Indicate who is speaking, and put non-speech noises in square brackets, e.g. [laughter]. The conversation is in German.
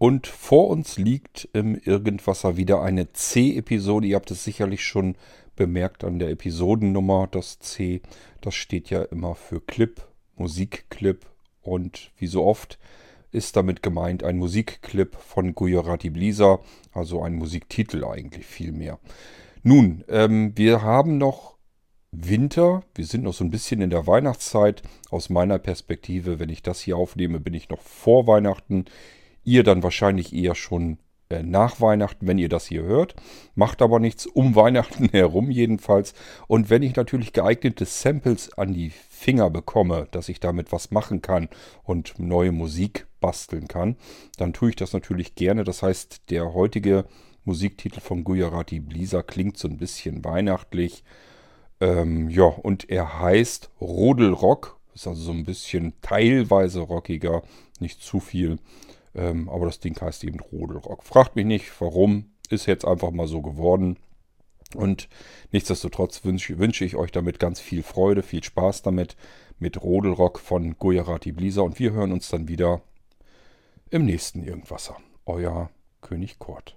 Speaker 1: Und vor uns liegt im Irgendwasser wieder eine C-Episode. Ihr habt es sicherlich schon bemerkt an der Episodennummer. Das C, das steht ja immer für Clip, Musikclip. Und wie so oft ist damit gemeint ein Musikclip von Gujarati Blisa, also ein Musiktitel eigentlich vielmehr. Nun, ähm, wir haben noch Winter. Wir sind noch so ein bisschen in der Weihnachtszeit. Aus meiner Perspektive, wenn ich das hier aufnehme, bin ich noch vor Weihnachten. Ihr dann wahrscheinlich eher schon äh, nach Weihnachten, wenn ihr das hier hört. Macht aber nichts um [laughs] Weihnachten herum jedenfalls. Und wenn ich natürlich geeignete Samples an die Finger bekomme, dass ich damit was machen kann und neue Musik basteln kann, dann tue ich das natürlich gerne. Das heißt, der heutige Musiktitel von Gujarati Blisa klingt so ein bisschen weihnachtlich. Ähm, ja, und er heißt Rodelrock. Ist also so ein bisschen teilweise rockiger, nicht zu viel. Ähm, aber das Ding heißt eben Rodelrock. Fragt mich nicht, warum. Ist jetzt einfach mal so geworden. Und nichtsdestotrotz wünsche, wünsche ich euch damit ganz viel Freude, viel Spaß damit, mit Rodelrock von Gujarati Blisa. Und wir hören uns dann wieder im nächsten Irgendwasser. Euer König Kurt.